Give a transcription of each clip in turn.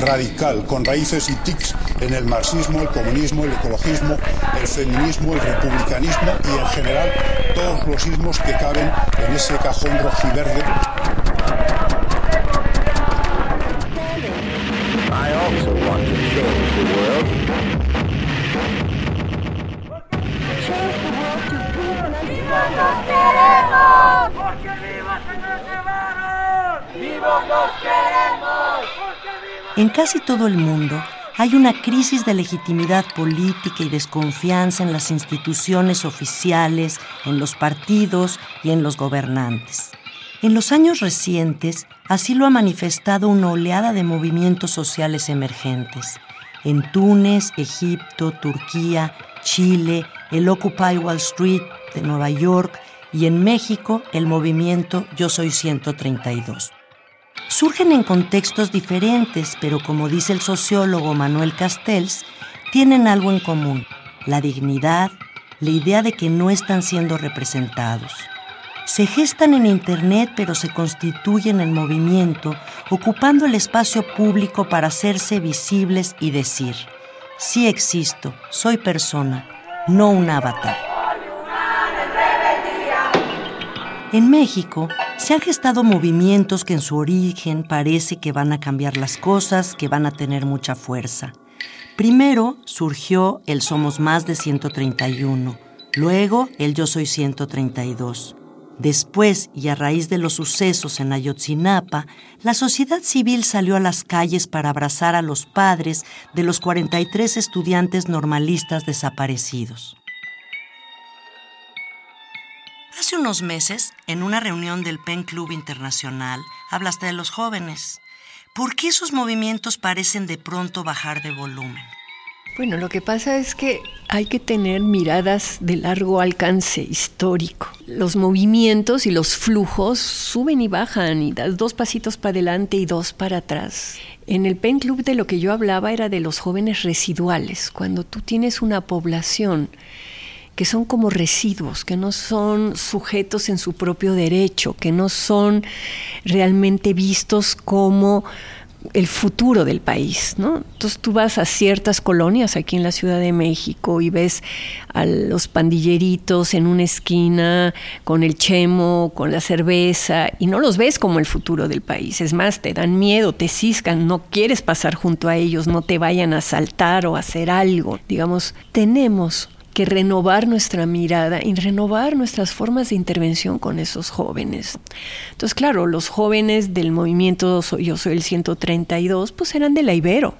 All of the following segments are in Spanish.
Radical, con raíces y tics en el marxismo, el comunismo, el ecologismo, el feminismo, el republicanismo y en general todos los ismos que caben en ese cajón rojiverde. I also want to change the En casi todo el mundo hay una crisis de legitimidad política y desconfianza en las instituciones oficiales, en los partidos y en los gobernantes. En los años recientes, así lo ha manifestado una oleada de movimientos sociales emergentes. En Túnez, Egipto, Turquía, Chile, el Occupy Wall Street de Nueva York y en México el movimiento Yo Soy 132 surgen en contextos diferentes, pero como dice el sociólogo Manuel Castells, tienen algo en común, la dignidad, la idea de que no están siendo representados. Se gestan en Internet pero se constituyen en movimiento, ocupando el espacio público para hacerse visibles y decir, sí existo, soy persona, no un avatar. En México, se han gestado movimientos que en su origen parece que van a cambiar las cosas, que van a tener mucha fuerza. Primero surgió el Somos Más de 131, luego el Yo Soy 132. Después, y a raíz de los sucesos en Ayotzinapa, la sociedad civil salió a las calles para abrazar a los padres de los 43 estudiantes normalistas desaparecidos. Hace unos meses, en una reunión del PEN Club Internacional, hablaste de los jóvenes. ¿Por qué esos movimientos parecen de pronto bajar de volumen? Bueno, lo que pasa es que hay que tener miradas de largo alcance histórico. Los movimientos y los flujos suben y bajan y das dos pasitos para adelante y dos para atrás. En el PEN Club de lo que yo hablaba era de los jóvenes residuales, cuando tú tienes una población que son como residuos, que no son sujetos en su propio derecho, que no son realmente vistos como el futuro del país, ¿no? Entonces tú vas a ciertas colonias aquí en la Ciudad de México y ves a los pandilleritos en una esquina con el chemo, con la cerveza y no los ves como el futuro del país. Es más, te dan miedo, te ciscan, no quieres pasar junto a ellos, no te vayan a asaltar o hacer algo. Digamos, tenemos que renovar nuestra mirada y renovar nuestras formas de intervención con esos jóvenes. Entonces, claro, los jóvenes del movimiento Yo Soy el 132, pues eran de la Ibero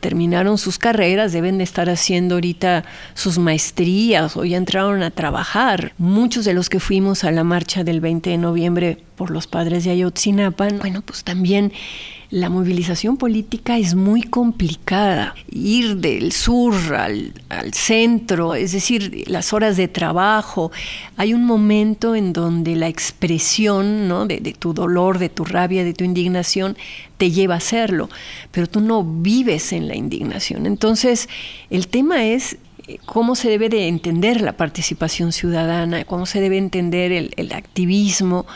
terminaron sus carreras, deben de estar haciendo ahorita sus maestrías o ya entraron a trabajar. Muchos de los que fuimos a la marcha del 20 de noviembre por los padres de Ayotzinapa, bueno, pues también la movilización política es muy complicada. Ir del sur al, centro, es decir, las horas de trabajo, hay un momento en donde la expresión ¿no? de, tu dolor, de tu rabia, de tu indignación, te lleva a hacerlo, pero tú no vives en la indignación. Entonces, el tema es eh, cómo se debe de entender la participación ciudadana, cómo se debe entender el activismo.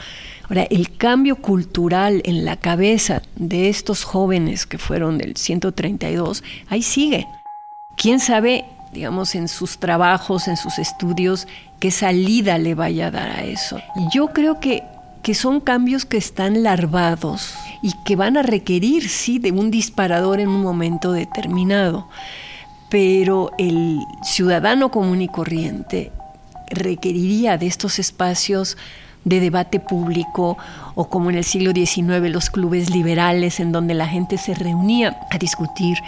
Ahora, el cambio cultural en la cabeza de estos jóvenes que fueron del 132, ahí sigue. ¿Quién sabe, digamos, en sus trabajos, en sus estudios, qué salida le vaya a dar a eso? Yo creo que, que son cambios que están larvados y que van a requerir, sí, de un disparador en un momento determinado. Pero el ciudadano común y corriente requeriría de estos espacios de debate público o como en el siglo XIX los clubes liberales en donde la gente se reunía a discutir.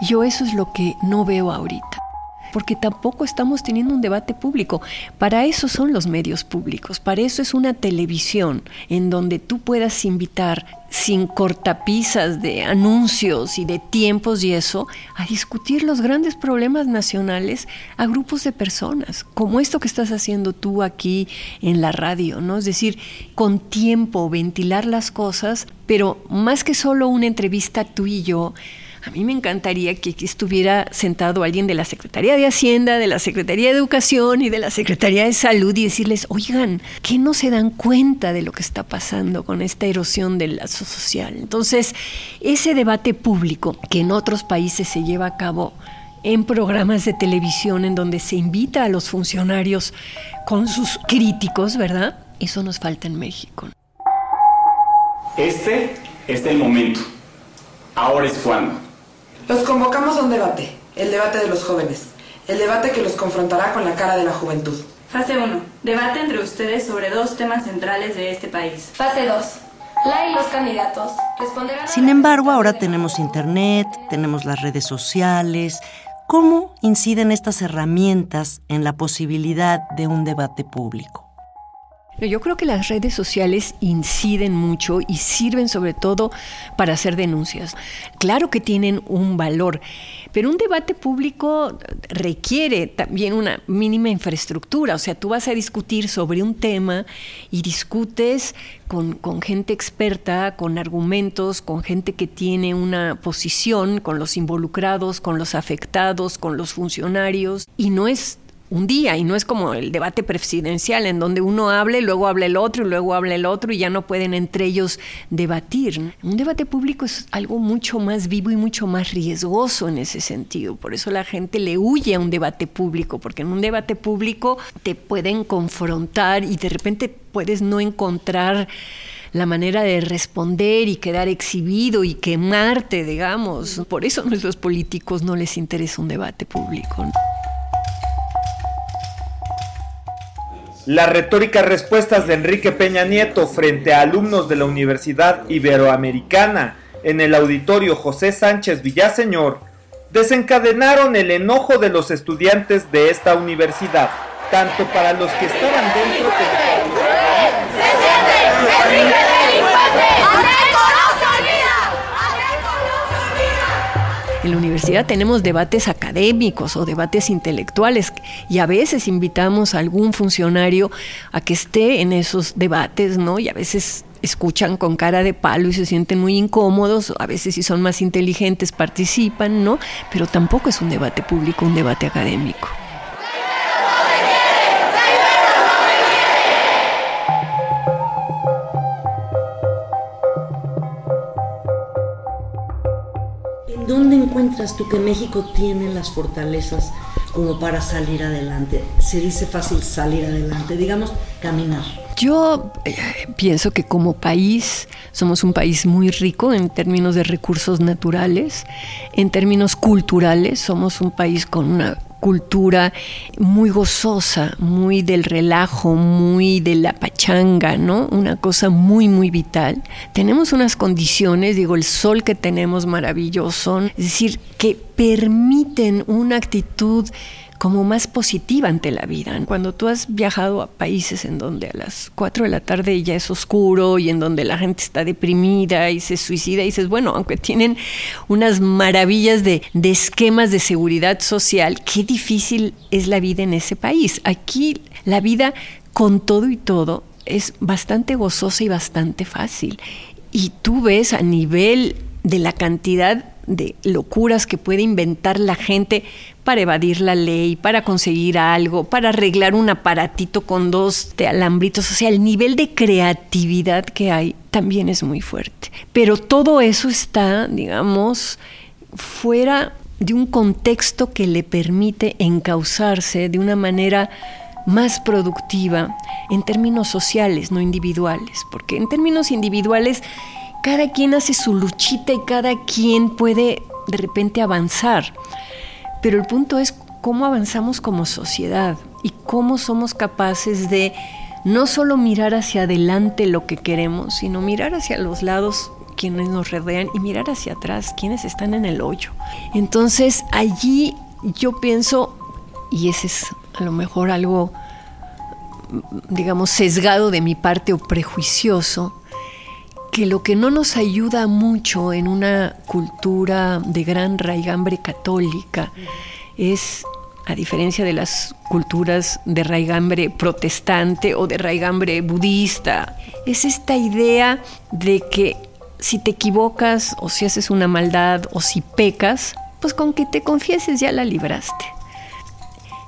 Yo eso es lo que no veo ahorita. Porque tampoco estamos teniendo un debate público. Para eso son los medios públicos, para eso es una televisión en donde tú puedas invitar sin cortapisas de anuncios y de tiempos y eso, a discutir los grandes problemas nacionales a grupos de personas, como esto que estás haciendo tú aquí en la radio, ¿no? Es decir, con tiempo, ventilar las cosas, pero más que solo una entrevista tú y yo, a mí me encantaría que aquí estuviera sentado alguien de la Secretaría de Hacienda, de la Secretaría de Educación y de la Secretaría de Salud y decirles, oigan, ¿qué no se dan cuenta de lo que está pasando con esta erosión del lazo social? Entonces, ese debate público que en otros países se lleva a cabo en programas de televisión en donde se invita a los funcionarios con sus críticos, ¿verdad? Eso nos falta en México. Este es el momento. Ahora es cuando. Los convocamos a un debate, el debate de los jóvenes, el debate que los confrontará con la cara de la juventud. Fase 1. Debate entre ustedes sobre dos temas centrales de este país. Fase 2. La y los candidatos responderán. Sin embargo, ahora tenemos Internet, tenemos las redes sociales. ¿Cómo inciden estas herramientas en la posibilidad de un debate público? Yo creo que las redes sociales inciden mucho y sirven sobre todo para hacer denuncias. Claro que tienen un valor, pero un debate público requiere también una mínima infraestructura. O sea, tú vas a discutir sobre un tema y discutes con, con gente experta, con argumentos, con gente que tiene una posición, con los involucrados, con los afectados, con los funcionarios. Y no es un día y no es como el debate presidencial en donde uno habla y luego habla el otro y luego habla el otro y ya no pueden entre ellos debatir. Un debate público es algo mucho más vivo y mucho más riesgoso en ese sentido. Por eso la gente le huye a un debate público, porque en un debate público te pueden confrontar y de repente puedes no encontrar la manera de responder y quedar exhibido y quemarte, digamos. Por eso a nuestros políticos no les interesa un debate público. Las retóricas respuestas de Enrique Peña Nieto frente a alumnos de la Universidad Iberoamericana en el auditorio José Sánchez Villaseñor desencadenaron el enojo de los estudiantes de esta universidad, tanto para los que estaban dentro como En la universidad tenemos debates académicos o debates intelectuales y a veces invitamos a algún funcionario a que esté en esos debates, ¿no? Y a veces escuchan con cara de palo y se sienten muy incómodos, a veces si son más inteligentes participan, ¿no? Pero tampoco es un debate público, un debate académico. Encuentras tú que México tiene las fortalezas como para salir adelante? Se dice fácil salir adelante, digamos, caminar. Yo eh, pienso que como país somos un país muy rico en términos de recursos naturales, en términos culturales, somos un país con una cultura muy gozosa, muy del relajo, muy de la pachanga, ¿no? Una cosa muy, muy vital. Tenemos unas condiciones, digo, el sol que tenemos maravilloso, es decir, que permiten una actitud como más positiva ante la vida. Cuando tú has viajado a países en donde a las 4 de la tarde ya es oscuro y en donde la gente está deprimida y se suicida, y dices, bueno, aunque tienen unas maravillas de, de esquemas de seguridad social, qué difícil es la vida en ese país. Aquí la vida con todo y todo es bastante gozosa y bastante fácil. Y tú ves a nivel de la cantidad de locuras que puede inventar la gente para evadir la ley, para conseguir algo, para arreglar un aparatito con dos de alambritos. O sea, el nivel de creatividad que hay también es muy fuerte. Pero todo eso está, digamos, fuera de un contexto que le permite encauzarse de una manera más productiva en términos sociales, no individuales, porque en términos individuales cada quien hace su luchita y cada quien puede de repente avanzar. Pero el punto es cómo avanzamos como sociedad y cómo somos capaces de no solo mirar hacia adelante lo que queremos, sino mirar hacia los lados quienes nos rodean y mirar hacia atrás quienes están en el hoyo. Entonces allí yo pienso y ese es a lo mejor algo, digamos, sesgado de mi parte o prejuicioso, que lo que no nos ayuda mucho en una cultura de gran raigambre católica es, a diferencia de las culturas de raigambre protestante o de raigambre budista, es esta idea de que si te equivocas o si haces una maldad o si pecas, pues con que te confieses ya la libraste.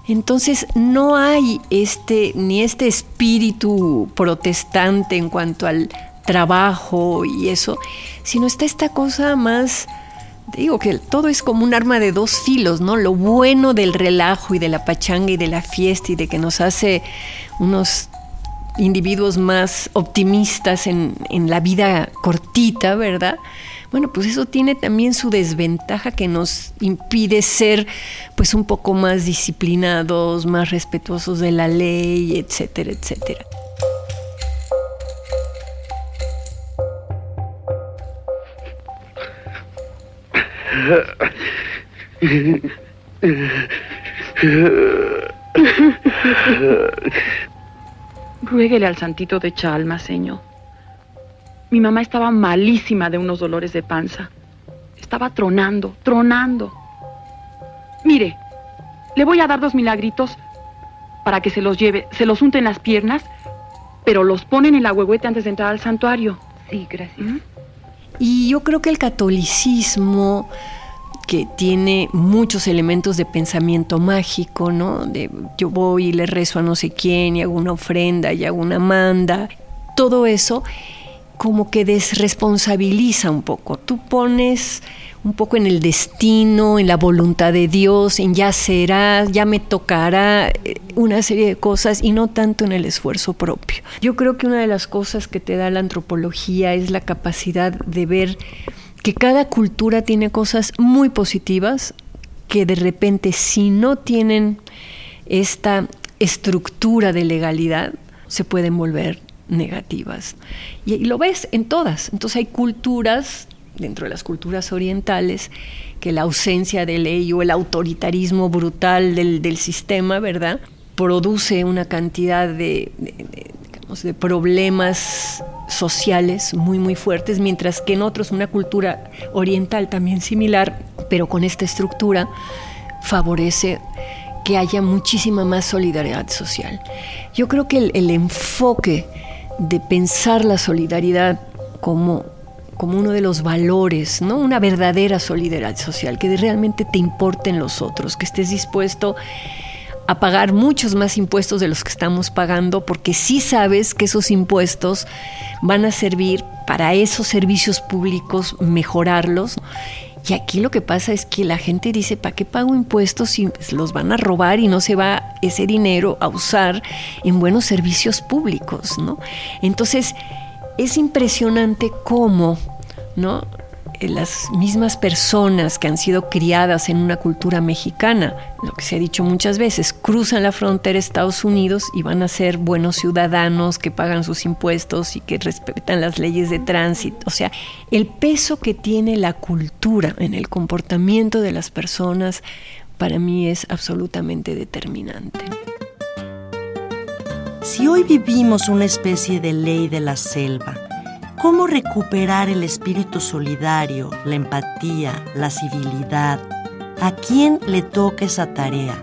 Entonces no hay este ni este espíritu protestante en cuanto al trabajo y eso, sino está esta cosa más digo que todo es como un arma de dos filos, ¿no? Lo bueno del relajo y de la pachanga y de la fiesta y de que nos hace unos individuos más optimistas en, en la vida cortita, ¿verdad? Bueno, pues eso tiene también su desventaja que nos impide ser pues un poco más disciplinados, más respetuosos de la ley, etcétera, etcétera. Ruéguele al santito de Chalma, señor. Mi mamá estaba malísima de unos dolores de panza. Estaba tronando, tronando. Mire, le voy a dar dos milagritos para que se los lleve. Se los unten las piernas, pero los ponen en la huehuete antes de entrar al santuario. Sí, gracias. ¿Mm? Y yo creo que el catolicismo que tiene muchos elementos de pensamiento mágico, ¿no? De yo voy y le rezo a no sé quién y hago una ofrenda y hago una manda. Todo eso como que desresponsabiliza un poco. Tú pones un poco en el destino, en la voluntad de Dios, en ya será, ya me tocará, eh, una serie de cosas y no tanto en el esfuerzo propio. Yo creo que una de las cosas que te da la antropología es la capacidad de ver que cada cultura tiene cosas muy positivas que de repente si no tienen esta estructura de legalidad se pueden volver negativas. Y, lo ves en todas. Entonces hay culturas, dentro de las culturas orientales, que la ausencia de ley o el autoritarismo brutal del, del sistema, ¿verdad? Produce una cantidad de, problemas sociales muy, muy fuertes, mientras que en otros una cultura oriental también similar, pero con esta estructura, favorece que haya muchísima más solidaridad social. Yo creo que el enfoque de pensar la solidaridad como, como uno de los valores, ¿no? Una verdadera solidaridad social, que realmente te importen los otros, que estés dispuesto a pagar muchos más impuestos de los que estamos pagando, porque sí sabes que esos impuestos van a servir para esos servicios públicos, mejorarlos. Y aquí lo que pasa es que la gente dice, ¿para qué pago impuestos si los van a robar y no se va ese dinero a usar en buenos servicios públicos? ¿no? Entonces, es impresionante cómo ¿no? Las mismas personas que han sido criadas en una cultura mexicana, lo que se ha dicho muchas veces, cruzan la frontera Estados Unidos y van a ser buenos ciudadanos que pagan sus impuestos y que respetan las leyes de tránsito. O sea, el peso que tiene la cultura en el comportamiento de las personas para mí es absolutamente determinante. Si hoy vivimos una especie de ley de la selva, ¿Cómo recuperar el espíritu solidario, la empatía, la civilidad? ¿A quién le toca esa tarea?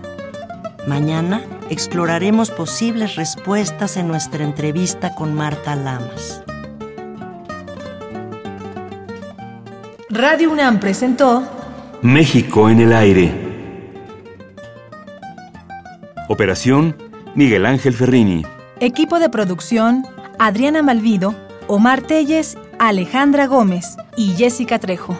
Mañana exploraremos posibles respuestas en nuestra entrevista con Marta Lamas. Radio UNAM presentó México en el aire. Operación Miguel Ángel Ferrini. Equipo de producción Adriana Malvido Omar Telles, Alejandra Gómez y Jessica Trejo.